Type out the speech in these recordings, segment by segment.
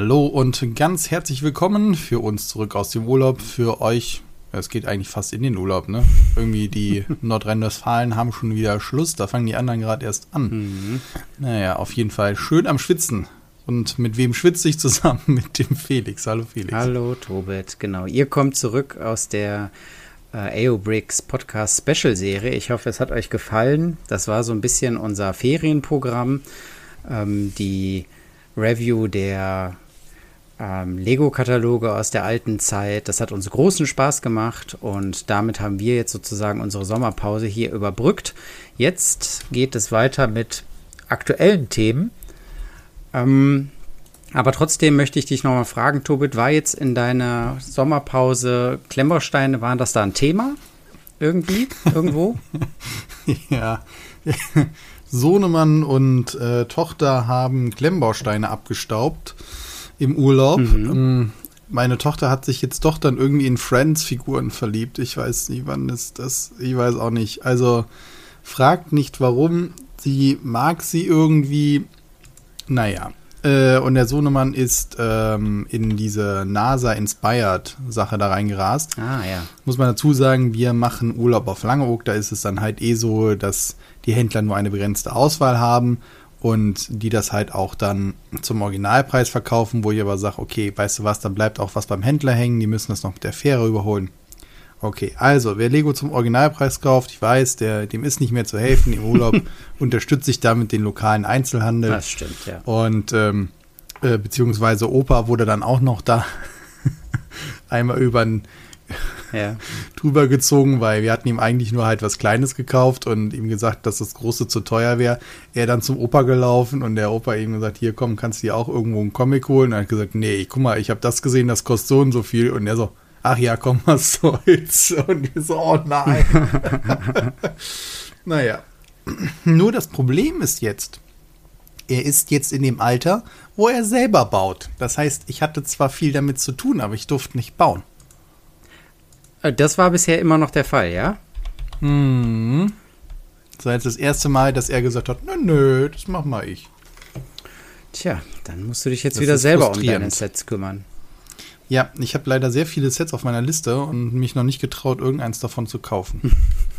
Hallo und ganz herzlich willkommen für uns zurück aus dem Urlaub. Für euch, es geht eigentlich fast in den Urlaub, ne? Irgendwie die Nordrhein-Westfalen haben schon wieder Schluss, da fangen die anderen gerade erst an. Mhm. Naja, auf jeden Fall schön am Schwitzen. Und mit wem schwitze ich zusammen? Mit dem Felix. Hallo Felix. Hallo Tobit, genau. Ihr kommt zurück aus der äh, AOBricks Podcast Special Serie. Ich hoffe, es hat euch gefallen. Das war so ein bisschen unser Ferienprogramm. Ähm, die Review der ähm, Lego-Kataloge aus der alten Zeit. Das hat uns großen Spaß gemacht und damit haben wir jetzt sozusagen unsere Sommerpause hier überbrückt. Jetzt geht es weiter mit aktuellen Themen. Ähm, aber trotzdem möchte ich dich nochmal fragen, Tobit, war jetzt in deiner Sommerpause Klemmbausteine, waren das da ein Thema? Irgendwie? Irgendwo? ja. Sohnemann und äh, Tochter haben Klemmbausteine abgestaubt im Urlaub. Mhm. Ähm, meine Tochter hat sich jetzt doch dann irgendwie in Friends-Figuren verliebt. Ich weiß nicht, wann ist das. Ich weiß auch nicht. Also fragt nicht warum. Sie mag sie irgendwie. Naja. Äh, und der Sohnemann ist ähm, in diese NASA-Inspired-Sache da reingerast. Ah, ja. Muss man dazu sagen, wir machen Urlaub auf Langeoog. Da ist es dann halt eh so, dass die Händler nur eine begrenzte Auswahl haben und die das halt auch dann zum Originalpreis verkaufen, wo ich aber sage, okay, weißt du was, dann bleibt auch was beim Händler hängen, die müssen das noch mit der Fähre überholen. Okay, also wer Lego zum Originalpreis kauft, ich weiß, der, dem ist nicht mehr zu helfen. Im Urlaub unterstütze ich damit den lokalen Einzelhandel. Das stimmt, ja. Und ähm, äh, beziehungsweise Opa wurde dann auch noch da einmal über den ja. drüber gezogen, weil wir hatten ihm eigentlich nur halt was Kleines gekauft und ihm gesagt, dass das Große zu teuer wäre. Er dann zum Opa gelaufen und der Opa ihm gesagt, hier komm, kannst du dir auch irgendwo einen Comic holen? Und er hat gesagt, nee, guck mal, ich habe das gesehen, das kostet so und so viel. Und er so, ach ja, komm, was soll's? Und wir so, oh nein. naja. Nur das Problem ist jetzt, er ist jetzt in dem Alter, wo er selber baut. Das heißt, ich hatte zwar viel damit zu tun, aber ich durfte nicht bauen. Äh, das war bisher immer noch der Fall, ja? Hm. Das war jetzt das erste Mal, dass er gesagt hat, nö, nö, das mach mal ich. Tja, dann musst du dich jetzt das wieder selber um deine Sets kümmern. Ja, ich habe leider sehr viele Sets auf meiner Liste und mich noch nicht getraut, irgendeins davon zu kaufen.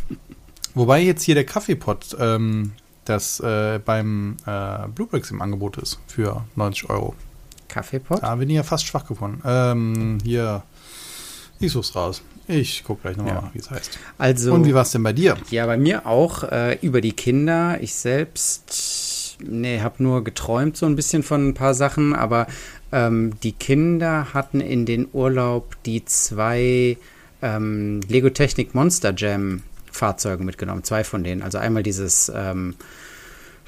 Wobei jetzt hier der Kaffeepot, ähm, das äh, beim äh, Bluebricks im Angebot ist für 90 Euro. Kaffeepot? Da bin ich ja fast schwach geworden. Ähm, hier, ich such's raus. Ich gucke gleich nochmal, ja. wie es heißt. Also, Und wie war es denn bei dir? Ja, bei mir auch äh, über die Kinder. Ich selbst, nee, habe nur geträumt so ein bisschen von ein paar Sachen, aber ähm, die Kinder hatten in den Urlaub die zwei ähm, Lego Technik Monster Jam Fahrzeuge mitgenommen. Zwei von denen. Also einmal dieses ähm,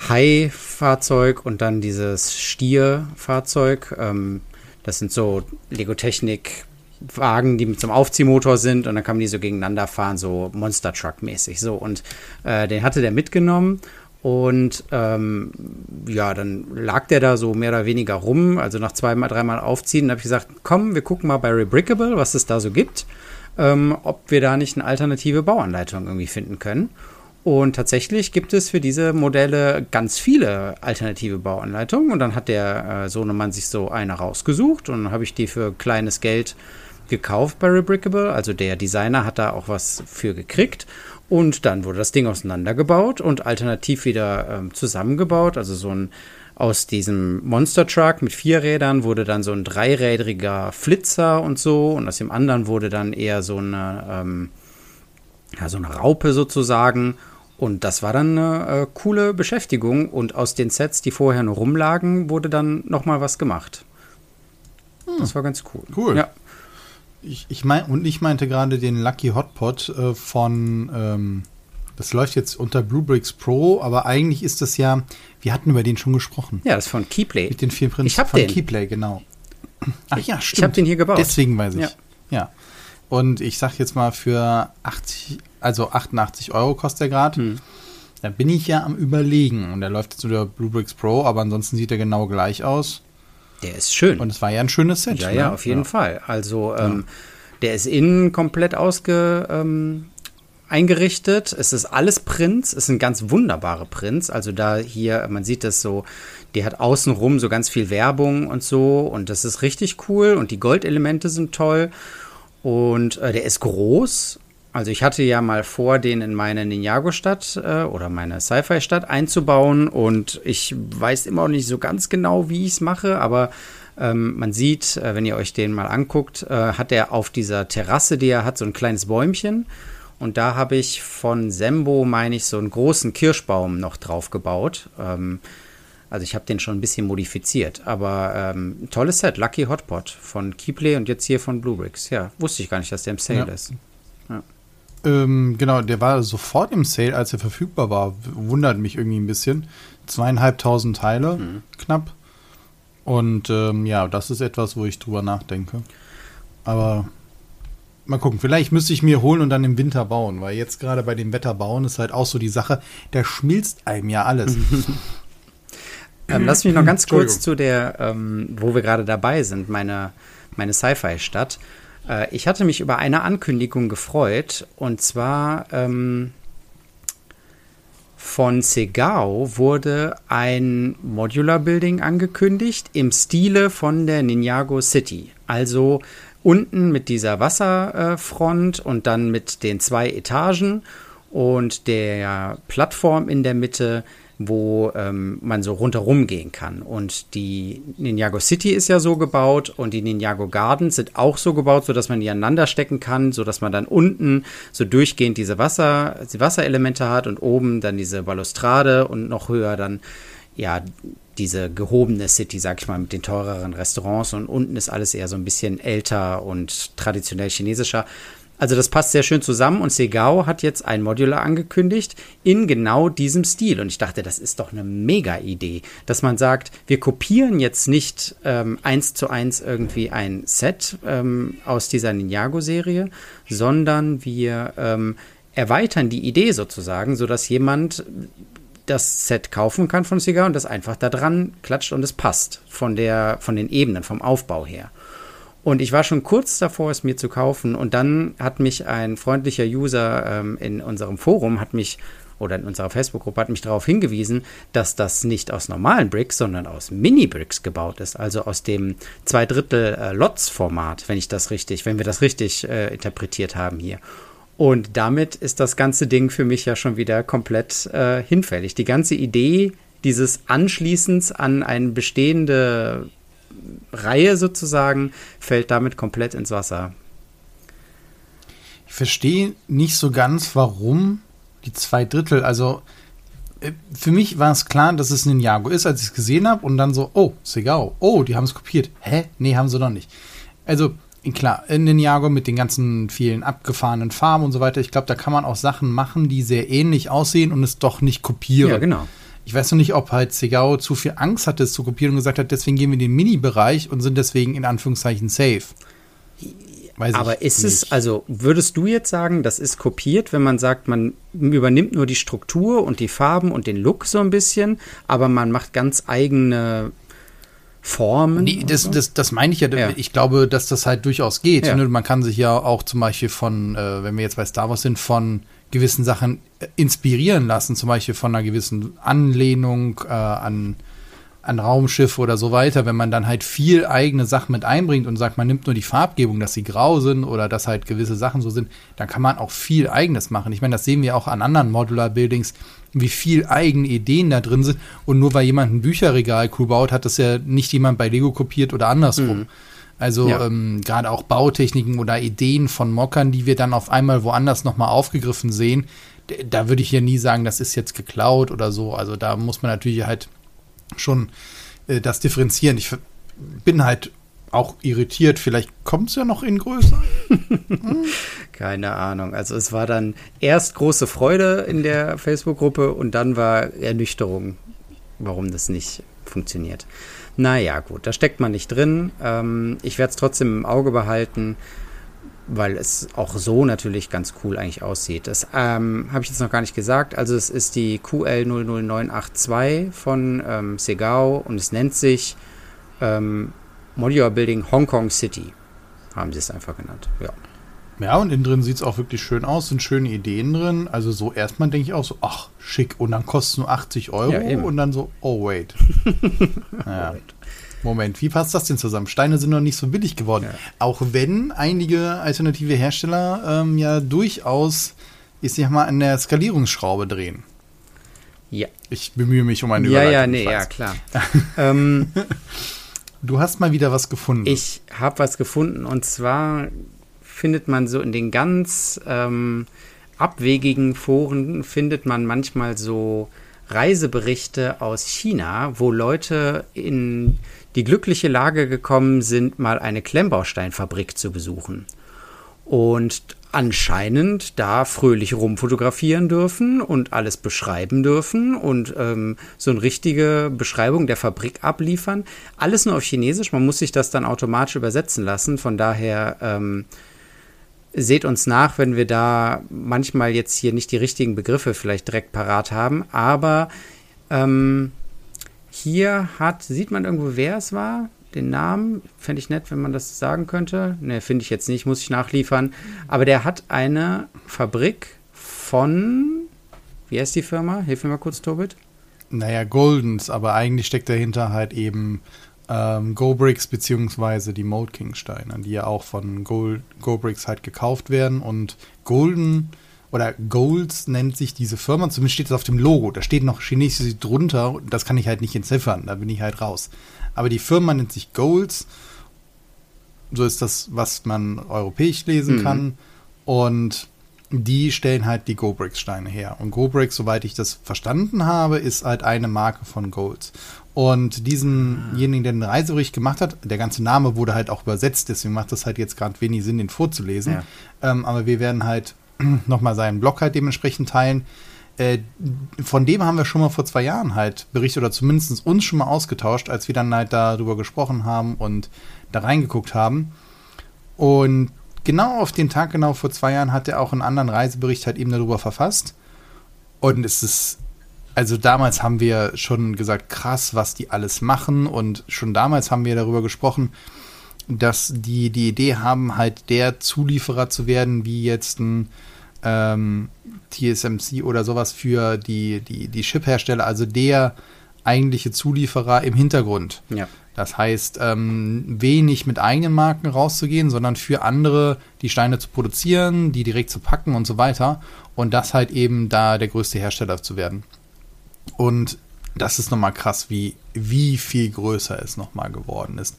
Hai-Fahrzeug und dann dieses Stier-Fahrzeug. Ähm, das sind so Lego Technik Wagen, die zum Aufziehmotor sind und dann kann man die so gegeneinander fahren, so Monster Truck mäßig. So und äh, den hatte der mitgenommen und ähm, ja, dann lag der da so mehr oder weniger rum. Also nach zweimal, dreimal aufziehen, habe ich gesagt, komm, wir gucken mal bei Rebrickable, was es da so gibt, ähm, ob wir da nicht eine alternative Bauanleitung irgendwie finden können. Und tatsächlich gibt es für diese Modelle ganz viele alternative Bauanleitungen. Und dann hat der äh, Sohnemann sich so eine rausgesucht und dann habe ich die für kleines Geld gekauft bei Rebrickable. Also der Designer hat da auch was für gekriegt. Und dann wurde das Ding auseinandergebaut und alternativ wieder ähm, zusammengebaut. Also so ein aus diesem Monster Truck mit vier Rädern wurde dann so ein dreirädriger Flitzer und so. Und aus dem anderen wurde dann eher so eine, ähm, ja, so eine Raupe sozusagen. Und das war dann eine äh, coole Beschäftigung. Und aus den Sets, die vorher nur rumlagen, wurde dann nochmal was gemacht. Hm. Das war ganz cool. Cool. Ja. Ich, ich mein, und ich meinte gerade den Lucky Hotpot äh, von, ähm, das läuft jetzt unter Bluebricks Pro, aber eigentlich ist das ja, wir hatten über den schon gesprochen. Ja, das ist von Keyplay. Mit den vier Prinzen ich hab von den. Keyplay, genau. Ach ja, stimmt. Ich habe den hier gebaut. Deswegen weiß ich. Ja. ja. Und ich sag jetzt mal für 80, also 88 Euro kostet der gerade. Hm. Da bin ich ja am überlegen. Und der läuft jetzt unter Bluebricks Pro, aber ansonsten sieht er genau gleich aus. Der ist schön. Und es war ja ein schönes Set. Ja, ne? ja, auf jeden ja. Fall. Also, ähm, der ist innen komplett ausge, ähm, eingerichtet. Es ist alles Prints, es sind ganz wunderbare Prints. Also da hier, man sieht das so, die hat außenrum so ganz viel Werbung und so und das ist richtig cool und die Goldelemente sind toll und äh, der ist groß. Also ich hatte ja mal vor, den in meine Ninjago-Stadt äh, oder meine Sci-Fi-Stadt einzubauen und ich weiß immer noch nicht so ganz genau, wie ich es mache, aber ähm, man sieht, äh, wenn ihr euch den mal anguckt, äh, hat er auf dieser Terrasse, die er hat, so ein kleines Bäumchen. Und da habe ich von Sembo, meine ich, so einen großen Kirschbaum noch drauf gebaut. Ähm, also ich habe den schon ein bisschen modifiziert. Aber ähm, tolles Set, Lucky Hotpot von Keyplay und jetzt hier von Bluebricks. Ja, wusste ich gar nicht, dass der im Sale Ja. ist. Ähm, genau, der war sofort im Sale, als er verfügbar war. Wundert mich irgendwie ein bisschen. Zweieinhalbtausend Teile, knapp. Und ähm, ja, das ist etwas, wo ich drüber nachdenke. Aber mal gucken, vielleicht müsste ich mir holen und dann im Winter bauen, weil jetzt gerade bei dem Wetter bauen ist halt auch so die Sache, da schmilzt einem ja alles. Ähm, lass mich noch ganz kurz zu der, ähm, wo wir gerade dabei sind, meine, meine Sci-Fi-Stadt. Äh, ich hatte mich über eine Ankündigung gefreut und zwar ähm, von Segao wurde ein Modular Building angekündigt im Stile von der Ninjago City. Also unten mit dieser Wasserfront und dann mit den zwei Etagen und der Plattform in der Mitte, wo ähm, man so rundherum gehen kann. Und die Ninjago City ist ja so gebaut und die Ninjago Gardens sind auch so gebaut, sodass man die aneinander stecken kann, sodass man dann unten so durchgehend diese Wasser, die Wasserelemente hat und oben dann diese Balustrade und noch höher dann ja diese gehobene City, sag ich mal, mit den teureren Restaurants und unten ist alles eher so ein bisschen älter und traditionell chinesischer. Also das passt sehr schön zusammen und Segao hat jetzt ein Modular angekündigt in genau diesem Stil. Und ich dachte, das ist doch eine mega Idee, dass man sagt, wir kopieren jetzt nicht ähm, eins zu eins irgendwie ein Set ähm, aus dieser Ninjago-Serie, sondern wir ähm, erweitern die Idee sozusagen, sodass jemand das Set kaufen kann von Cigar und das einfach da dran klatscht und es passt von der, von den Ebenen, vom Aufbau her. Und ich war schon kurz davor, es mir zu kaufen. Und dann hat mich ein freundlicher User ähm, in unserem Forum, hat mich, oder in unserer Facebook-Gruppe, hat mich darauf hingewiesen, dass das nicht aus normalen Bricks, sondern aus Mini-Bricks gebaut ist. Also aus dem zwei Drittel äh, wenn ich das richtig, wenn wir das richtig äh, interpretiert haben hier. Und damit ist das ganze Ding für mich ja schon wieder komplett äh, hinfällig. Die ganze Idee dieses Anschließens an eine bestehende Reihe sozusagen fällt damit komplett ins Wasser. Ich verstehe nicht so ganz, warum die zwei Drittel, also äh, für mich war es klar, dass es Ninjago ist, als ich es gesehen habe und dann so, oh, Segao, oh, die haben es kopiert. Hä? Nee, haben sie doch nicht. Also, klar, in Ninjago mit den ganzen vielen abgefahrenen Farben und so weiter, ich glaube, da kann man auch Sachen machen, die sehr ähnlich aussehen und es doch nicht kopieren. Ja, genau. Ich weiß noch nicht, ob halt Segao zu viel Angst hatte, es zu kopieren und gesagt hat, deswegen gehen wir in den Mini-Bereich und sind deswegen in Anführungszeichen safe. Weiß Aber ist es, nicht. also würdest du jetzt sagen, das ist kopiert, wenn man sagt, man übernimmt nur die Struktur und die Farben und den Look so ein bisschen, aber man macht ganz eigene Formen? Nee, das, so? das, das meine ich ja. Ja. Ich glaube, dass das halt durchaus geht. Ja. Ne? Man kann sich ja auch zum Beispiel von, äh, wenn wir jetzt bei Star Wars sind, von gewissen Sachen äh, inspirieren lassen. Zum Beispiel von einer gewissen Anlehnung äh, an, an Raumschiffe oder so weiter. Wenn man dann halt viel eigene Sachen mit einbringt und sagt, man nimmt nur die Farbgebung, dass sie grau sind oder dass halt gewisse Sachen so sind, dann kann man auch viel Eigenes machen. Ich meine, das sehen wir auch an anderen Modular-Buildings, wie viel eigene Ideen da drin sind. Und nur weil jemand ein Bücherregal cool baut, hat das ja nicht jemand bei Lego kopiert oder andersrum. Also Ja. ähm, gerade auch Bautechniken oder Ideen von Mockern, die wir dann auf einmal woanders nochmal aufgegriffen sehen, da würde ich ja nie sagen, das ist jetzt geklaut oder so. Also da muss man natürlich halt schon äh, das differenzieren. Ich bin halt auch irritiert. Vielleicht kommt es ja noch in größer. Keine Ahnung. Also es war dann erst große Freude in der Facebook-Gruppe und dann war Ernüchterung, warum das nicht funktioniert. Naja, gut, da steckt man nicht drin. Ähm, ich werde es trotzdem im Auge behalten, weil es auch so natürlich ganz cool eigentlich aussieht. Das ähm, habe ich jetzt noch gar nicht gesagt. Also es ist die QL00982 von ähm, Segao und es nennt sich ähm, Modular Building Hong Kong City. Haben sie es einfach genannt. Ja. Ja, und innen drin sieht es auch wirklich schön aus, sind schöne Ideen drin. Also so erstmal denke ich auch so, ach, schick. Und dann kostet es nur 80 Euro Ja, und dann so, oh wait. ja. Moment, wie passt das denn zusammen? Steine sind noch nicht so billig geworden. Ja. Auch wenn einige alternative Hersteller ähm, ja durchaus, ich sag mal, an der Skalierungsschraube drehen. Ja. Ich bemühe mich um eine Ja, Überleitung. ja, ich nee, ja, klar. ähm, Du hast mal wieder was gefunden. ich habe was gefunden und zwar findet man so in den ganz ähm, abwegigen Foren, findet man manchmal so Reiseberichte aus China, wo Leute in die glückliche Lage gekommen sind, mal eine Klemmbausteinfabrik zu besuchen. Und anscheinend da fröhlich rumfotografieren dürfen und alles beschreiben dürfen und ähm, so eine richtige Beschreibung der Fabrik abliefern. Alles nur auf Chinesisch, man muss sich das dann automatisch übersetzen lassen. Von daher ähm, seht uns nach, wenn wir da manchmal jetzt hier nicht die richtigen Begriffe vielleicht direkt parat haben. Aber ähm, hier hat, sieht man irgendwo, wer es war? Den Namen? Fände ich nett, wenn man das sagen könnte. Ne, finde ich jetzt nicht, muss ich nachliefern. Aber der hat eine Fabrik von, wie heißt die Firma? Hilf mir mal kurz, Tobit. Naja, Goldens, aber eigentlich steckt dahinter halt eben ähm, GoBricks beziehungsweise die Mode King Steine, die ja auch von Gold, GoBricks halt gekauft werden und Golden oder Golds nennt sich diese Firma, zumindest steht es auf dem Logo, da steht noch Chinesisch drunter, das kann ich halt nicht entziffern, da bin ich halt raus. Aber die Firma nennt sich Golds, so ist das, was man europäisch lesen Mhm. kann und die stellen halt die GoBricks-Steine her. Und GoBricks, soweit ich das verstanden habe, ist halt eine Marke von Golds. Und diesenjenigen, der den Reisebericht gemacht hat, der ganze Name wurde halt auch übersetzt, deswegen macht das halt jetzt gerade wenig Sinn, den vorzulesen. Ja. Ähm, aber wir werden halt nochmal seinen Blog halt dementsprechend teilen. Äh, von dem haben wir schon mal vor zwei Jahren halt berichtet oder zumindest uns schon mal ausgetauscht, als wir dann halt darüber gesprochen haben und da reingeguckt haben. Und genau auf den Tag, genau vor zwei Jahren, hat er auch einen anderen Reisebericht halt eben darüber verfasst. Und es ist, also damals haben wir schon gesagt, krass, was die alles machen. Und schon damals haben wir darüber gesprochen, dass die die Idee haben, halt der Zulieferer zu werden, wie jetzt ein ähm, TSMC oder sowas für die, die, die Chip-Hersteller, also der eigentliche Zulieferer im Hintergrund. Ja. Das heißt, ähm, wenig mit eigenen Marken rauszugehen, sondern für andere die Steine zu produzieren, die direkt zu packen und so weiter. Und das halt eben da der größte Hersteller zu werden. Und das ist nochmal krass, wie, wie viel größer es nochmal geworden ist.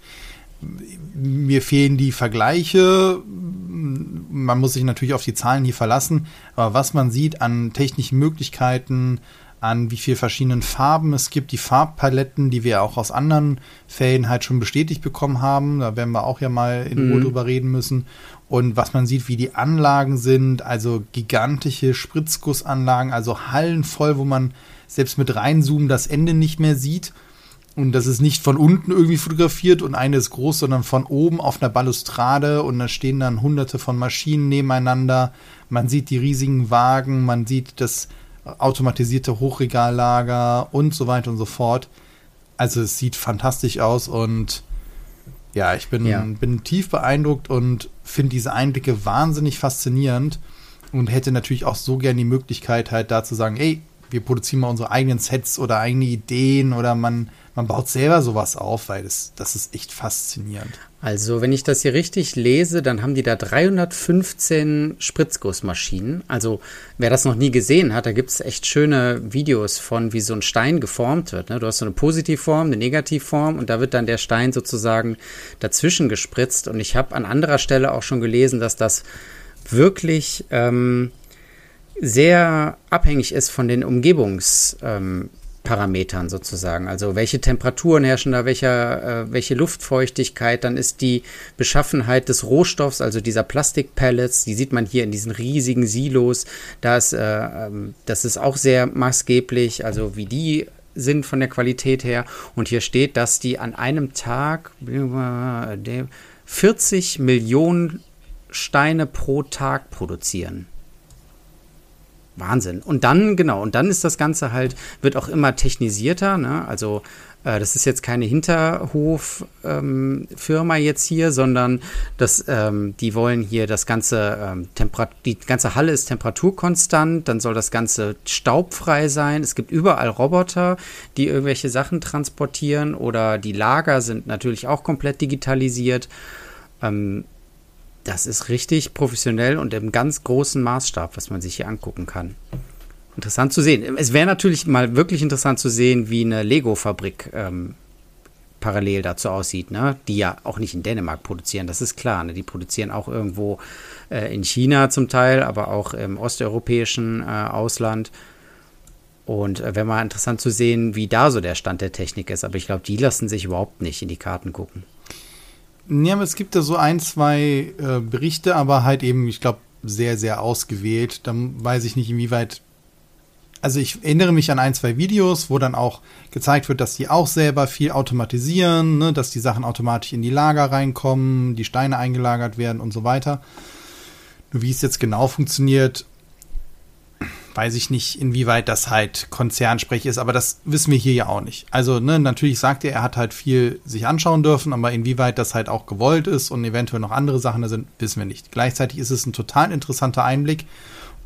Mir fehlen die Vergleiche. Man muss sich natürlich auf die Zahlen hier verlassen. Aber was man sieht an technischen Möglichkeiten, an wie viel verschiedenen Farben es gibt, die Farbpaletten, die wir auch aus anderen Fällen halt schon bestätigt bekommen haben. Da werden wir auch ja mal in Ruhe Mhm. drüber reden müssen. Und was man sieht, wie die Anlagen sind, also gigantische Spritzgussanlagen, also Hallen voll, wo man selbst mit reinzoomen das Ende nicht mehr sieht. Und das ist nicht von unten irgendwie fotografiert und eine ist groß, sondern von oben auf einer Balustrade und da stehen dann hunderte von Maschinen nebeneinander. Man sieht die riesigen Wagen, man sieht das automatisierte Hochregallager und so weiter und so fort. Also es sieht fantastisch aus und ja, ich bin, Ja. bin tief beeindruckt und finde diese Einblicke wahnsinnig faszinierend und hätte natürlich auch so gern die Möglichkeit halt da zu sagen, ey, wir produzieren mal unsere eigenen Sets oder eigene Ideen oder man, man baut selber sowas auf, weil das, das ist echt faszinierend. Also, wenn ich das hier richtig lese, dann haben die da 315 Spritzgussmaschinen. Also, wer das noch nie gesehen hat, da gibt es echt schöne Videos von, wie so ein Stein geformt wird. Ne? Du hast so eine Positivform, eine Negativform und da wird dann der Stein sozusagen dazwischen gespritzt. Und ich habe an anderer Stelle auch schon gelesen, dass das wirklich ähm, sehr abhängig ist von den Umgebungs. Ähm, sozusagen. Also welche Temperaturen herrschen da, welcher, äh, welche Luftfeuchtigkeit, dann ist die Beschaffenheit des Rohstoffs, also dieser Plastikpellets, die sieht man hier in diesen riesigen Silos. Da ist, äh, ähm, das ist auch sehr maßgeblich, also wie die sind von der Qualität her. Und hier steht, dass die an einem Tag äh, 40 Millionen Steine pro Tag produzieren. Wahnsinn. Und dann, genau, und dann ist das Ganze halt, wird auch immer technisierter, ne? Also äh, das ist jetzt keine Hinterhof-Firma ähm, jetzt hier, sondern das, ähm, die wollen hier das ganze, ähm, die ganze Halle ist temperaturkonstant, dann soll das Ganze staubfrei sein. Es gibt überall Roboter, die irgendwelche Sachen transportieren oder die Lager sind natürlich auch komplett digitalisiert. Ähm, das ist richtig professionell und im ganz großen Maßstab, was man sich hier angucken kann. Interessant zu sehen. Es wäre natürlich mal wirklich interessant zu sehen, wie eine Lego-Fabrik ähm, parallel dazu aussieht, ne? Die ja auch nicht in Dänemark produzieren, das ist klar. Ne? Die produzieren auch irgendwo äh, in China zum Teil, aber auch im osteuropäischen äh, Ausland. Und äh, wäre mal interessant zu sehen, wie da so der Stand der Technik ist. Aber ich glaube, die lassen sich überhaupt nicht in die Karten gucken. Ja, aber es gibt da so ein, zwei äh, Berichte, aber halt eben, ich glaube, sehr, sehr ausgewählt. Dann weiß ich nicht, inwieweit. Also ich erinnere mich an ein, zwei Videos, wo dann auch gezeigt wird, dass die auch selber viel automatisieren, ne, dass die Sachen automatisch in die Lager reinkommen, die Steine eingelagert werden und so weiter. Nur wie es jetzt genau funktioniert, weiß ich nicht, inwieweit das halt Konzernsprech ist, aber das wissen wir hier ja auch nicht. Also, ne, natürlich sagt er, er hat halt viel sich anschauen dürfen, aber inwieweit das halt auch gewollt ist und eventuell noch andere Sachen da sind, wissen wir nicht. Gleichzeitig ist es ein total interessanter Einblick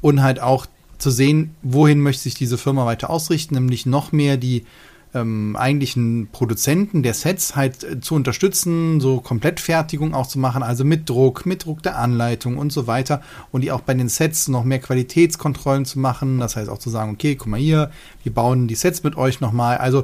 und halt auch zu sehen, wohin möchte sich diese Firma weiter ausrichten, nämlich noch mehr die ähm, eigentlichen Produzenten der Sets halt äh, zu unterstützen, so Komplettfertigung auch zu machen, also mit Druck, mit Druck der Anleitung und so weiter. Und die auch bei den Sets noch mehr Qualitätskontrollen zu machen, das heißt auch zu sagen, okay, guck mal hier, wir bauen die Sets mit euch nochmal, also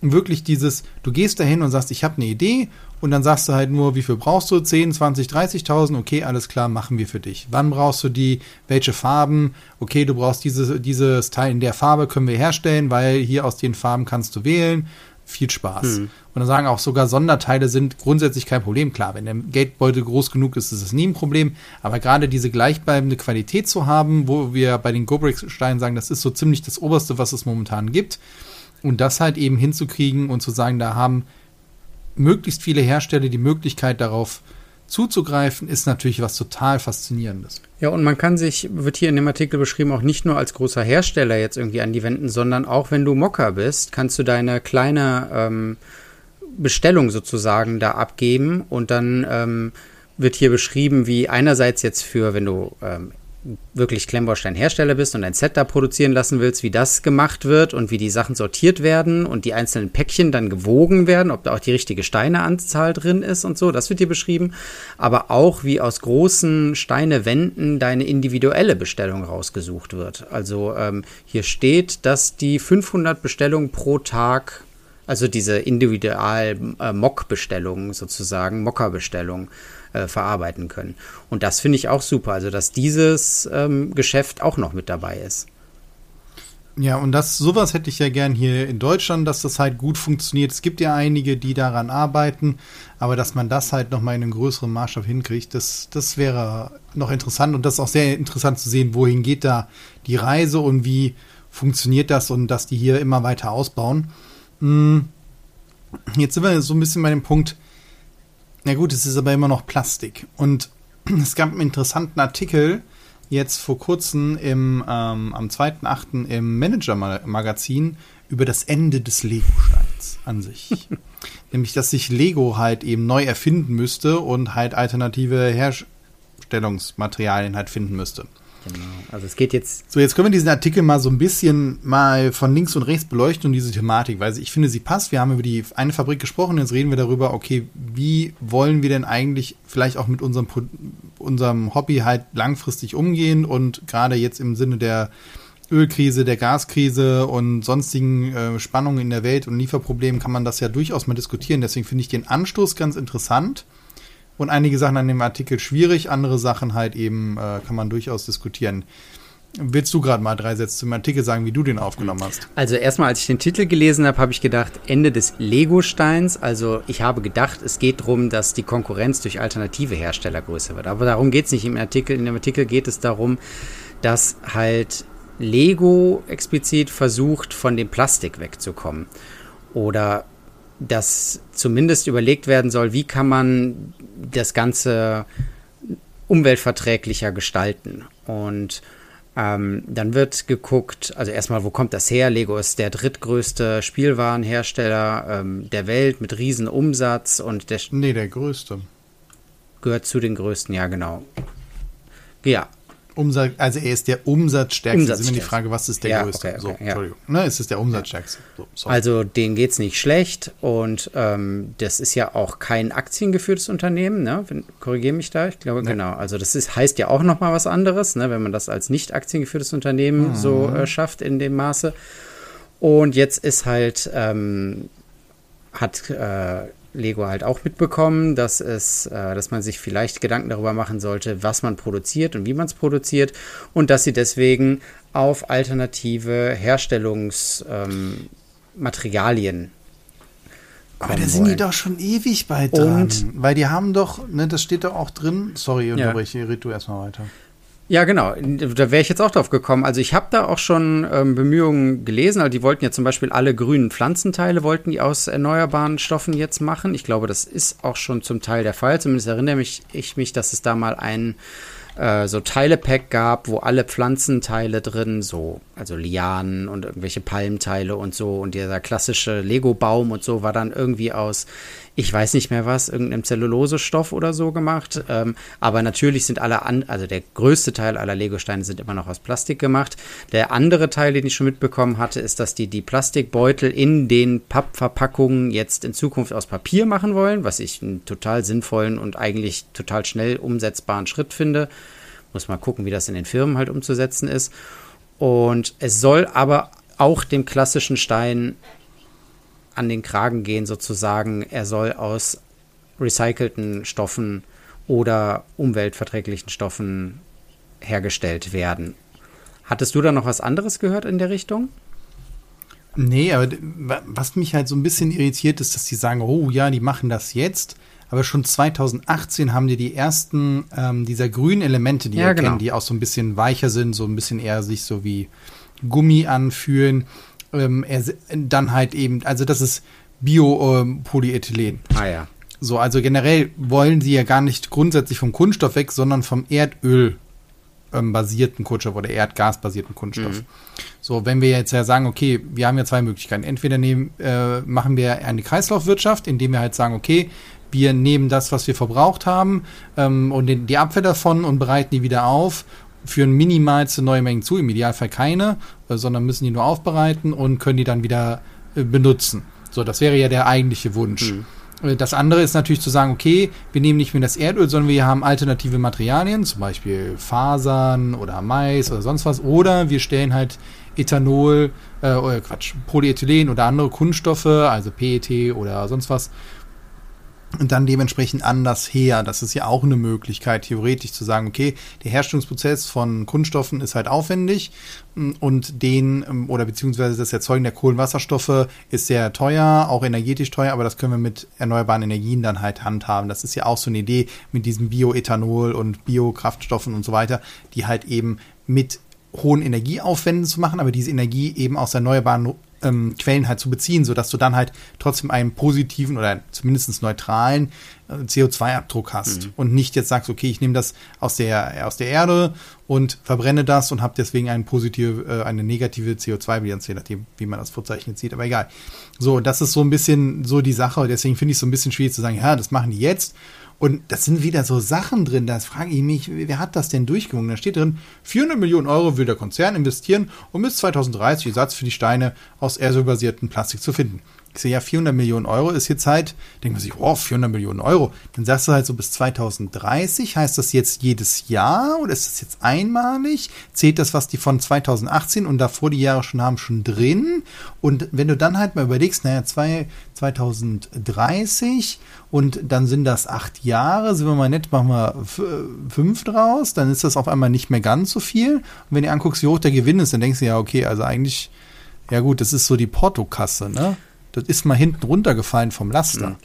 wirklich dieses, du gehst dahin und sagst, ich habe eine Idee und dann sagst du halt nur, wie viel brauchst du? 10, 20, 30.000? Okay, alles klar, machen wir für dich. Wann brauchst du die? Welche Farben? Okay, du brauchst diese, dieses Teil in der Farbe, können wir herstellen, weil hier aus den Farben kannst du wählen. Viel Spaß. Hm. Und dann sagen auch sogar Sonderteile sind grundsätzlich kein Problem. Klar, wenn der Geldbeutel groß genug ist, ist es nie ein Problem. Aber gerade diese gleichbleibende Qualität zu haben, wo wir bei den Gobrix-Steinen sagen, das ist so ziemlich das Oberste, was es momentan gibt. Und das halt eben hinzukriegen und zu sagen, da haben möglichst viele Hersteller die Möglichkeit darauf zuzugreifen, ist natürlich was total Faszinierendes. Ja, und man kann sich, wird hier in dem Artikel beschrieben, auch nicht nur als großer Hersteller jetzt irgendwie an die wenden, sondern auch wenn du Mocker bist, kannst du deine kleine ähm, Bestellung sozusagen da abgeben und dann ähm, wird hier beschrieben, wie einerseits jetzt für, wenn du ähm, wirklich Klemmbaustein-Hersteller bist und ein Set da produzieren lassen willst, wie das gemacht wird und wie die Sachen sortiert werden und die einzelnen Päckchen dann gewogen werden, ob da auch die richtige Steineanzahl drin ist und so, das wird dir beschrieben. Aber auch, wie aus großen Steinewänden deine individuelle Bestellung rausgesucht wird. Also ähm, hier steht, dass die 500 Bestellungen pro Tag also diese individual äh, Mock-Bestellungen sozusagen, Mocker-Bestellungen, äh, verarbeiten können. Und das finde ich auch super, also dass dieses ähm, Geschäft auch noch mit dabei ist. Ja, und das, sowas hätte ich ja gern hier in Deutschland, dass das halt gut funktioniert. Es gibt ja einige, die daran arbeiten, aber dass man das halt nochmal in einem größeren Maßstab hinkriegt, das, das wäre noch interessant und das ist auch sehr interessant zu sehen, wohin geht da die Reise und wie funktioniert das und dass die hier immer weiter ausbauen. Hm. Jetzt sind wir so ein bisschen bei dem Punkt, na gut, es ist aber immer noch Plastik. Und es gab einen interessanten Artikel jetzt vor kurzem im, ähm, am 2.8. im Manager-Magazin über das Ende des Lego-Steins an sich. Nämlich, dass sich Lego halt eben neu erfinden müsste und halt alternative Herstellungsmaterialien halt finden müsste. Genau. Also es geht jetzt. So, jetzt können wir diesen Artikel mal so ein bisschen mal von links und rechts beleuchten und diese Thematik, weil ich finde, sie passt. Wir haben über die eine Fabrik gesprochen, jetzt reden wir darüber, okay, wie wollen wir denn eigentlich vielleicht auch mit unserem, unserem Hobby halt langfristig umgehen und gerade jetzt im Sinne der Ölkrise, der Gaskrise und sonstigen äh, Spannungen in der Welt und Lieferproblemen kann man das ja durchaus mal diskutieren. Deswegen finde ich den Anstoß ganz interessant und einige Sachen an dem Artikel schwierig, andere Sachen halt eben äh, kann man durchaus diskutieren. Willst du gerade mal drei Sätze zum Artikel sagen, wie du den aufgenommen hast? Also erstmal, als ich den Titel gelesen habe, habe ich gedacht, Ende des Lego-Steins. Also ich habe gedacht, es geht darum, dass die Konkurrenz durch alternative Hersteller größer wird. Aber darum geht es nicht im Artikel. In dem Artikel geht es darum, dass halt Lego explizit versucht, von dem Plastik wegzukommen. Oder dass zumindest überlegt werden soll, wie kann man das Ganze umweltverträglicher gestalten. Und Ähm, dann wird geguckt, also erstmal, wo kommt das her? Lego ist der drittgrößte Spielwarenhersteller ähm, der Welt mit riesen Umsatz und der Nee, der größte. gehört zu den größten, ja genau. Ja, Umsatz, also er ist der umsatzstärkste. Umsatzstärkste. Ist immer die Frage, was ist der Ja, größte? okay, okay, so, ja. Entschuldigung. Ne, es ist der umsatzstärkste. So. Also denen geht's nicht schlecht und ähm, das ist ja auch kein aktiengeführtes Unternehmen, ne? Korrigiere mich da, ich glaube genau. Also das ist, heißt ja auch noch mal was anderes, ne? wenn man das als nicht aktiengeführtes Unternehmen so äh, schafft in dem Maße. Und jetzt ist halt ähm, hat äh, Lego halt auch mitbekommen, dass es, äh, dass man sich vielleicht Gedanken darüber machen sollte, was man produziert und wie man es produziert und dass sie deswegen auf alternative Herstellungsmaterialien ähm, Aber da sind die wollen. doch schon ewig bei dran. Und- Weil die haben doch, ne, das steht doch auch drin. Sorry, Ja. unterbreche, red du erstmal weiter. Ja, genau. Da wäre ich jetzt auch drauf gekommen. Also ich habe da auch schon ähm, Bemühungen gelesen. Also die wollten ja zum Beispiel alle grünen Pflanzenteile wollten die aus erneuerbaren Stoffen jetzt machen. Ich glaube, das ist auch schon zum Teil der Fall. Zumindest erinnere mich, ich mich, dass es da mal ein äh, so Teile-Pack gab, wo alle Pflanzenteile drin, so, also Lianen und irgendwelche Palmteile und so und dieser klassische Lego-Baum und so war dann irgendwie aus, ich weiß nicht mehr was, irgendeinem Zellulosestoff oder so gemacht. Ähm, aber natürlich sind alle an, also der größte Teil aller Lego-Steine sind immer noch aus Plastik gemacht. Der andere Teil, den ich schon mitbekommen hatte, ist, dass die die Plastikbeutel in den Pappverpackungen jetzt in Zukunft aus Papier machen wollen, was ich einen total sinnvollen und eigentlich total schnell umsetzbaren Schritt finde. Muss mal gucken, wie das in den Firmen halt umzusetzen ist. Und es soll aber auch dem klassischen Stein an den Kragen gehen, sozusagen. Er soll aus recycelten Stoffen oder umweltverträglichen Stoffen hergestellt werden. Hattest du da noch was anderes gehört in der Richtung? Nee, aber was mich halt so ein bisschen irritiert, ist, dass die sagen, oh ja, die machen das jetzt. Aber schon 2018 haben die die ersten ähm, dieser grünen Elemente, die Ja, wir genau. kennen, die auch so ein bisschen weicher sind, so ein bisschen eher sich so wie Gummi anfühlen. Ähm, er, dann halt eben, also das ist Bio-Polyethylen. Ah ja. So, also generell wollen sie ja gar nicht grundsätzlich vom Kunststoff weg, sondern vom Erdöl ähm, basierten Kunststoff oder erdgasbasierten Kunststoff. So, wenn wir jetzt ja sagen, okay, wir haben ja zwei Möglichkeiten. Entweder nehmen, äh, machen wir eine Kreislaufwirtschaft, indem wir halt sagen, okay, wir nehmen das, was wir verbraucht haben ähm, und den, die Abfälle davon und bereiten die wieder auf, führen minimalste neue Mengen zu, im Idealfall keine, äh, sondern müssen die nur aufbereiten und können die dann wieder äh, benutzen. So, das wäre ja der eigentliche Wunsch. Äh, Das andere ist natürlich zu sagen, okay, wir nehmen nicht mehr das Erdöl, sondern wir haben alternative Materialien, zum Beispiel Fasern oder Mais oder sonst was. Oder wir stellen halt Ethanol, äh, oder Quatsch, Polyethylen oder andere Kunststoffe, also PET oder sonst was, und dann dementsprechend anders her. Das ist ja auch eine Möglichkeit, theoretisch zu sagen, okay, der Herstellungsprozess von Kunststoffen ist halt aufwendig mm, und den ähm, oder beziehungsweise das Erzeugen der Kohlenwasserstoffe ist sehr teuer, auch energetisch teuer, aber das können wir mit erneuerbaren Energien dann halt handhaben. Das ist ja auch so eine Idee mit diesem Bioethanol und Biokraftstoffen und so weiter, die halt eben mit hohen Energieaufwänden zu machen, aber diese Energie eben aus erneuerbaren ähm, Quellen halt zu beziehen, sodass du dann halt trotzdem einen positiven oder zumindest neutralen äh, CO2-Abdruck hast und nicht jetzt sagst, okay, ich nehme das aus der, aus der Erde und verbrenne das und habe deswegen eine positive, äh, eine negative CO2-Bilanz, je nachdem, wie man das verzeichnet sieht, aber egal. So, das ist so ein bisschen so die Sache, deswegen finde ich es so ein bisschen schwierig zu sagen, ja, das machen die jetzt und das sind wieder so Sachen drin, da frage ich mich, wer hat das denn durchgewungen? Da steht drin, 400 Millionen Euro will der Konzern investieren, um bis 2030 Ersatz für die Steine aus aerosol-basierten Plastik zu finden. Ich sehe ja, 400 Millionen Euro ist jetzt halt, denkt man sich, wow, 400 Millionen Euro. Dann sagst du halt so bis 2030, heißt das jetzt jedes Jahr oder ist das jetzt einmalig? Zählt das, was die von 2018 und davor die Jahre schon haben, schon drin? Und wenn du dann halt mal überlegst, naja, zwei, 2030 und dann sind das acht Jahre, sind wir mal nett, machen wir f- fünf draus, dann ist das auf einmal nicht mehr ganz so viel. Und wenn du anguckst, wie hoch der Gewinn ist, dann denkst du ja, okay, also eigentlich, ja gut, das ist so die Portokasse, ne? Das ist mal hinten runtergefallen vom Laster.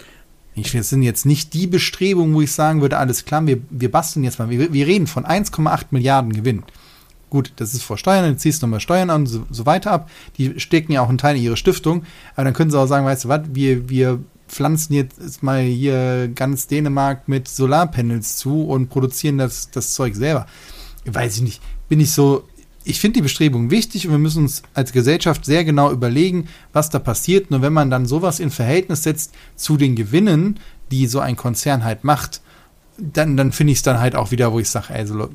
Ich, das sind jetzt nicht die Bestrebungen, wo ich sagen würde, alles klar, wir, wir basteln jetzt mal. Wir, wir reden von 1,8 Milliarden Gewinn. Gut, das ist vor Steuern, dann ziehst du nochmal Steuern an, so, so weiter ab. Die stecken ja auch einen Teil in ihre Stiftung. Aber dann können sie auch sagen, weißt du was, wir, wir pflanzen jetzt mal hier ganz Dänemark mit Solarpanels zu und produzieren das, das Zeug selber. Weiß ich nicht. Bin ich so, ich finde die Bestrebung wichtig und wir müssen uns als Gesellschaft sehr genau überlegen, was da passiert. Nur wenn man dann sowas in Verhältnis setzt zu den Gewinnen, die so ein Konzern halt macht, dann, dann finde ich es dann halt auch wieder, wo ich sage, also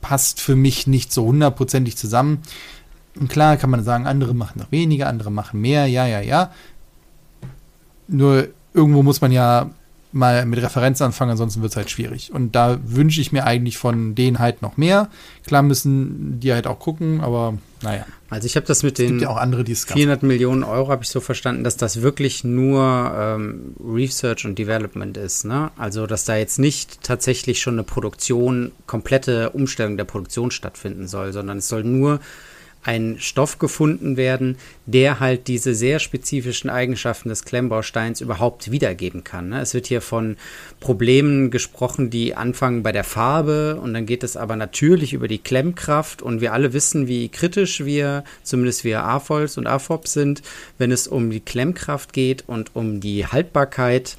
passt für mich nicht so hundertprozentig zusammen. Und klar kann man sagen, andere machen noch weniger, andere machen mehr, ja, ja, ja. Nur irgendwo muss man ja mal mit Referenz anfangen, ansonsten wird es halt schwierig. Und da wünsche ich mir eigentlich von denen halt noch mehr. Klar müssen die halt auch gucken, aber naja. Also ich habe das mit den ja auch andere, 400 Millionen Euro, habe ich so verstanden, dass das wirklich nur ähm, Research und Development ist. Ne? Also dass da jetzt nicht tatsächlich schon eine Produktion, komplette Umstellung der Produktion stattfinden soll, sondern es soll nur ein Stoff gefunden werden, der halt diese sehr spezifischen Eigenschaften des Klemmbausteins überhaupt wiedergeben kann. Ne? Es wird hier von Problemen gesprochen, die anfangen bei der Farbe und dann geht es aber natürlich über die Klemmkraft und wir alle wissen, wie kritisch wir, zumindest wir AFOLs und AFOPs sind, wenn es um die Klemmkraft geht und um die Haltbarkeit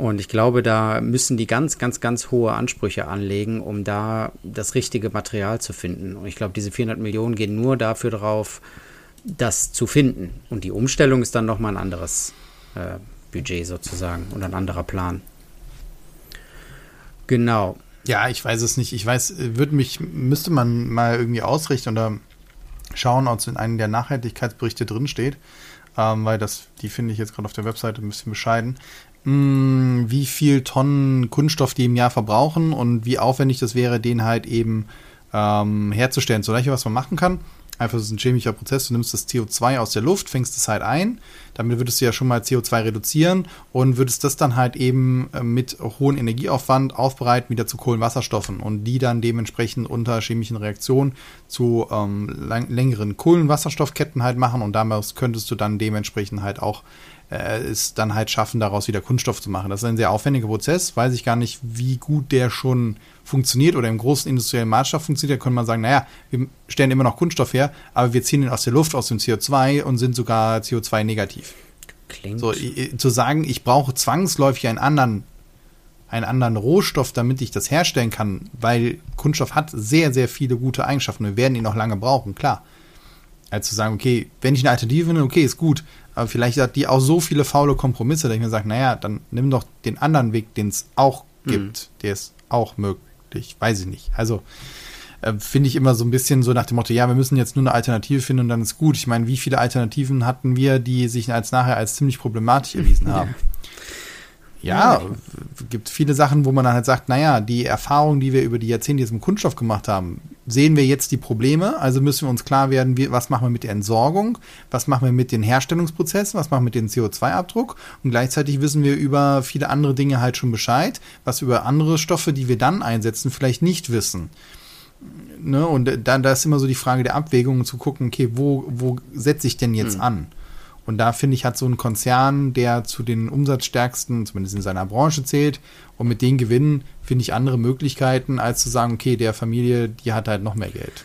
und ich glaube, da müssen die ganz, ganz, ganz hohe Ansprüche anlegen, um da das richtige Material zu finden. Und ich glaube, diese 400 Millionen gehen nur dafür drauf, das zu finden. Und die Umstellung ist dann nochmal ein anderes äh, Budget sozusagen und ein anderer Plan. Genau. Ja, ich weiß es nicht. Ich weiß, würde mich, müsste man mal irgendwie ausrichten oder schauen, ob es in einem der Nachhaltigkeitsberichte drinsteht. Ähm, weil das, die finde ich jetzt gerade auf der Webseite ein bisschen bescheiden mh, hm, wie viel Tonnen Kunststoff die im Jahr verbrauchen und wie aufwendig das wäre, den halt eben ähm, herzustellen. So was man machen kann. Einfach, ist ein chemischer Prozess. Du nimmst das CO2 aus der Luft, fängst es halt ein. Damit würdest du ja schon mal CO2 reduzieren und würdest das dann halt eben äh, mit hohem Energieaufwand aufbereiten, wieder zu Kohlenwasserstoffen und die dann dementsprechend unter chemischen Reaktionen zu ähm, längeren Kohlenwasserstoffketten halt machen und damals könntest du dann dementsprechend halt auch äh, es dann halt schaffen, daraus wieder Kunststoff zu machen. Das ist ein sehr aufwendiger Prozess. Weiß ich gar nicht, wie gut der schon funktioniert oder im großen industriellen Maßstab funktioniert. Da könnte man sagen, naja, wir stellen immer noch Kunststoff her, aber wir ziehen ihn aus der Luft, aus dem CO2 und sind sogar CO2-negativ. Klingt. So, zu sagen, ich brauche zwangsläufig einen anderen einen anderen Rohstoff, damit ich das herstellen kann, weil Kunststoff hat sehr, sehr viele gute Eigenschaften. Wir werden ihn noch lange brauchen, klar. Als zu sagen, okay, wenn ich eine Alternative finde, okay, ist gut, aber vielleicht hat die auch so viele faule Kompromisse, dass ich mir sage, naja, dann nimm doch den anderen Weg, den es auch mhm. gibt. Mhm. Der ist auch möglich. Weiß ich nicht. Also äh, finde ich immer so ein bisschen so nach dem Motto, ja, wir müssen jetzt nur eine Alternative finden und dann ist gut. Ich meine, wie viele Alternativen hatten wir, die sich als nachher als ziemlich problematisch erwiesen haben? Ja, gibt viele Sachen, wo man dann halt sagt, naja, die Erfahrung, die wir über die Jahrzehnte jetzt im Kunststoff gemacht haben, sehen wir jetzt die Probleme, also müssen wir uns klar werden, wie, was machen wir mit der Entsorgung, was machen wir mit den Herstellungsprozessen, was machen wir mit dem CO2-Abdruck und gleichzeitig wissen wir über viele andere Dinge halt schon Bescheid, was über andere Stoffe, die wir dann einsetzen, vielleicht nicht wissen. Ne? Und da, da ist immer so die Frage der Abwägung, zu gucken, okay, wo, wo setze ich denn jetzt mhm. an? Und da finde ich, hat so ein Konzern, der zu den umsatzstärksten, zumindest in seiner Branche zählt, und mit den Gewinnen finde ich andere Möglichkeiten, als zu sagen, okay, der Familie, die hat halt noch mehr Geld.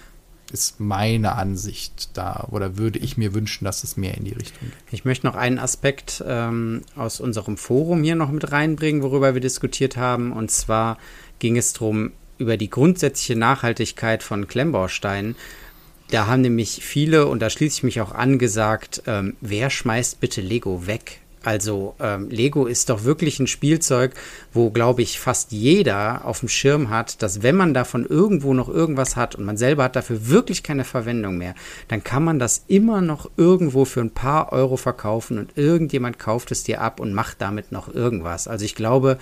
Ist meine Ansicht da oder würde ich mir wünschen, dass es mehr in die Richtung geht. Ich möchte noch einen Aspekt ähm, aus unserem Forum hier noch mit reinbringen, worüber wir diskutiert haben. Und zwar ging es darum, über die grundsätzliche Nachhaltigkeit von Klemmbausteinen da haben nämlich viele, und da schließe ich mich auch an, gesagt, ähm, wer schmeißt bitte Lego weg? Also ähm, Lego ist doch wirklich ein Spielzeug, wo, glaube ich, fast jeder auf dem Schirm hat, dass wenn man davon irgendwo noch irgendwas hat und man selber hat dafür wirklich keine Verwendung mehr, dann kann man das immer noch irgendwo für ein paar Euro verkaufen und irgendjemand kauft es dir ab und macht damit noch irgendwas. Also ich glaube,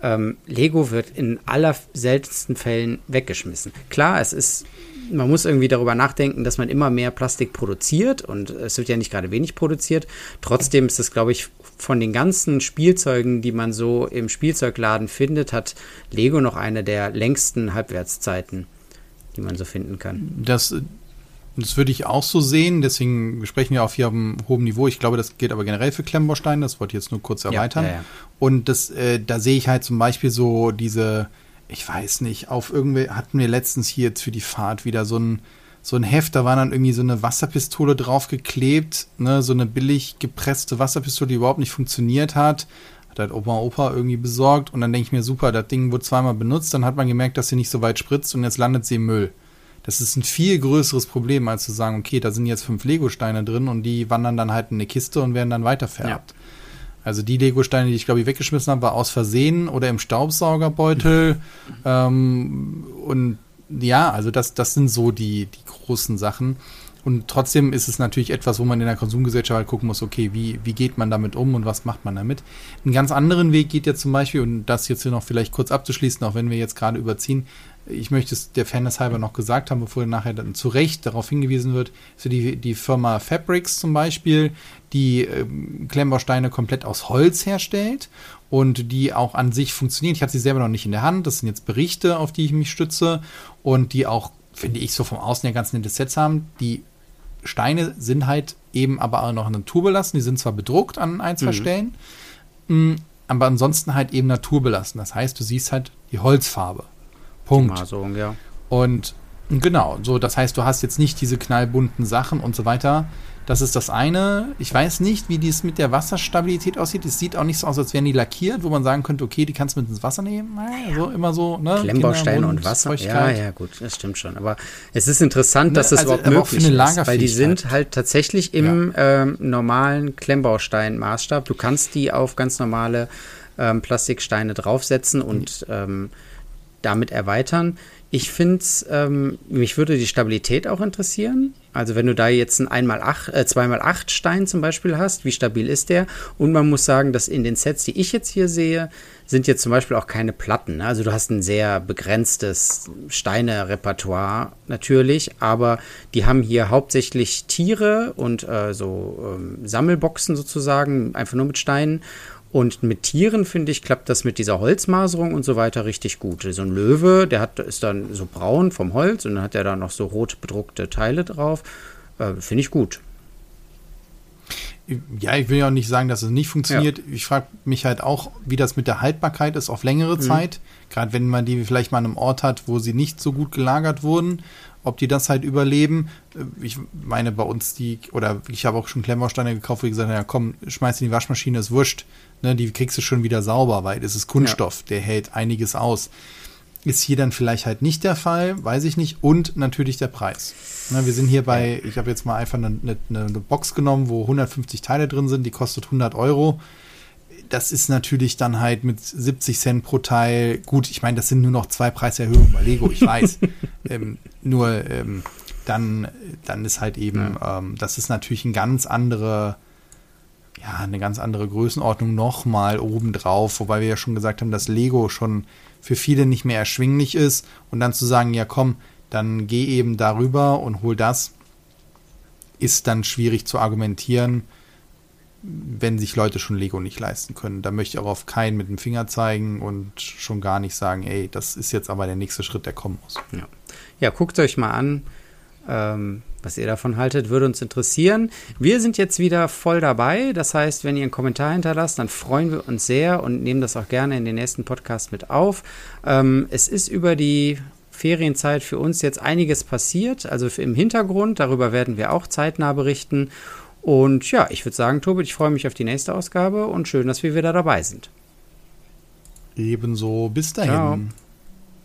ähm, Lego wird in aller seltensten Fällen weggeschmissen. Klar, es ist man muss irgendwie darüber nachdenken, dass man immer mehr Plastik produziert und es wird ja nicht gerade wenig produziert. Trotzdem ist es, glaube ich, von den ganzen Spielzeugen, die man so im Spielzeugladen findet, hat Lego noch eine der längsten Halbwertszeiten, die man so finden kann. Das, das würde ich auch so sehen, deswegen sprechen wir auch hier auf einem hohen Niveau. Ich glaube, das gilt aber generell für Klemmbausteine, das wollte ich jetzt nur kurz erweitern. Ja, ja, ja. Und das, äh, da sehe ich halt zum Beispiel so diese ich weiß nicht, auf irgendwie hatten wir letztens hier jetzt für die Fahrt wieder so ein, so ein Heft, da war dann irgendwie so eine Wasserpistole draufgeklebt, ne, so eine billig gepresste Wasserpistole, die überhaupt nicht funktioniert hat. Hat halt Opa Opa irgendwie besorgt und dann denke ich mir, super, das Ding wurde zweimal benutzt, dann hat man gemerkt, dass sie nicht so weit spritzt und jetzt landet sie im Müll. Das ist ein viel größeres Problem, als zu sagen, okay, da sind jetzt fünf Lego-Steine drin und die wandern dann halt in eine Kiste und werden dann weitervererbt. Ja. Also die Lego-Steine, die ich glaube ich weggeschmissen habe, war aus Versehen oder im Staubsaugerbeutel. ähm, und ja, also das, das sind so die, die großen Sachen. Und trotzdem ist es natürlich etwas, wo man in der Konsumgesellschaft halt gucken muss, okay, wie, wie geht man damit um und was macht man damit? Einen ganz anderen Weg geht ja zum Beispiel, und das jetzt hier noch vielleicht kurz abzuschließen, auch wenn wir jetzt gerade überziehen, ich möchte es der Fairness halber noch gesagt haben, bevor nachher dann zu Recht darauf hingewiesen wird, für die, die Firma Fabrics zum Beispiel, die ähm, Klemmbausteine komplett aus Holz herstellt und die auch an sich funktionieren. Ich hatte sie selber noch nicht in der Hand, das sind jetzt Berichte, auf die ich mich stütze und die auch, finde ich, so vom Außen her ganz nettes Sets haben. Die Steine sind halt eben aber auch noch naturbelassen. Die sind zwar bedruckt an ein, zwei mhm. Stellen, mm, aber ansonsten halt eben naturbelassen. Das heißt, du siehst halt die Holzfarbe. Punkt. Maserung, ja. Und genau, so, das heißt, du hast jetzt nicht diese knallbunten Sachen und so weiter. Das ist das eine. Ich weiß nicht, wie dies mit der Wasserstabilität aussieht. Es sieht auch nicht so aus, als wären die lackiert, wo man sagen könnte, okay, die kannst du mit ins Wasser nehmen. So immer so, ne? Klemmbausteine und Wasser. Ja, ja, gut, das stimmt schon. Aber es ist interessant, dass ne, also, überhaupt möglich ist, weil die sind halt tatsächlich im ja. ähm, normalen Klemmbaustein-Maßstab. Du kannst die auf ganz normale ähm, Plastiksteine draufsetzen und ähm, damit erweitern. Ich finde ähm, mich würde die Stabilität auch interessieren. Also wenn du da jetzt einen 1x8, äh, 2x8 Stein zum Beispiel hast, wie stabil ist der? Und man muss sagen, dass in den Sets, die ich jetzt hier sehe, sind jetzt zum Beispiel auch keine Platten. Ne? Also du hast ein sehr begrenztes Steine-Repertoire natürlich, aber die haben hier hauptsächlich Tiere und äh, so ähm, Sammelboxen sozusagen, einfach nur mit Steinen. Und mit Tieren, finde ich, klappt das mit dieser Holzmaserung und so weiter richtig gut. So ein Löwe, der hat, ist dann so braun vom Holz und dann hat er da noch so rot bedruckte Teile drauf. Äh, finde ich gut. Ja, ich will ja auch nicht sagen, dass es nicht funktioniert. Ja. Ich frage mich halt auch, wie das mit der Haltbarkeit ist auf längere mhm. Zeit. Gerade wenn man die vielleicht mal an einem Ort hat, wo sie nicht so gut gelagert wurden, ob die das halt überleben. Äh, ich meine, bei uns die, oder ich habe auch schon Klemmbausteine gekauft, wo ich gesagt habe, ja komm, schmeiß in die Waschmaschine, ist wurscht ne, die kriegst du schon wieder sauber, weil es ist Kunststoff, ja. der hält einiges aus. Ist hier dann vielleicht halt nicht der Fall, weiß ich nicht. Und natürlich der Preis. Ne, wir sind hier bei, ich habe jetzt mal einfach eine, eine, eine Box genommen, wo 150 Teile drin sind, die kostet 100 Euro das ist natürlich dann halt mit 70 Cent pro Teil. Gut, ich meine, das sind nur noch zwei Preiserhöhungen bei Lego, ich weiß. ähm, nur ähm, dann, dann ist halt eben, ja. ähm, das ist natürlich ein ganz andere ja, eine ganz andere Größenordnung nochmal obendrauf, wobei wir ja schon gesagt haben, dass Lego schon für viele nicht mehr erschwinglich ist und dann zu sagen, ja komm, dann geh eben darüber und hol das, ist dann schwierig zu argumentieren, wenn sich Leute schon Lego nicht leisten können. Da möchte ich auch auf keinen mit dem Finger zeigen und schon gar nicht sagen, ey, das ist jetzt aber der nächste Schritt, der kommen muss. Ja, ja guckt euch mal an. Ähm, was ihr davon haltet, würde uns interessieren. Wir sind jetzt wieder voll dabei. Das heißt, wenn ihr einen Kommentar hinterlasst, dann freuen wir uns sehr und nehmen das auch gerne in den nächsten Podcast mit auf. Ähm, es ist über die Ferienzeit für uns jetzt einiges passiert, also im Hintergrund. Darüber werden wir auch zeitnah berichten. Und ja, ich würde sagen, Tobi, ich freue mich auf die nächste Ausgabe und schön, dass wir wieder dabei sind. Ebenso. Bis dahin. Ciao.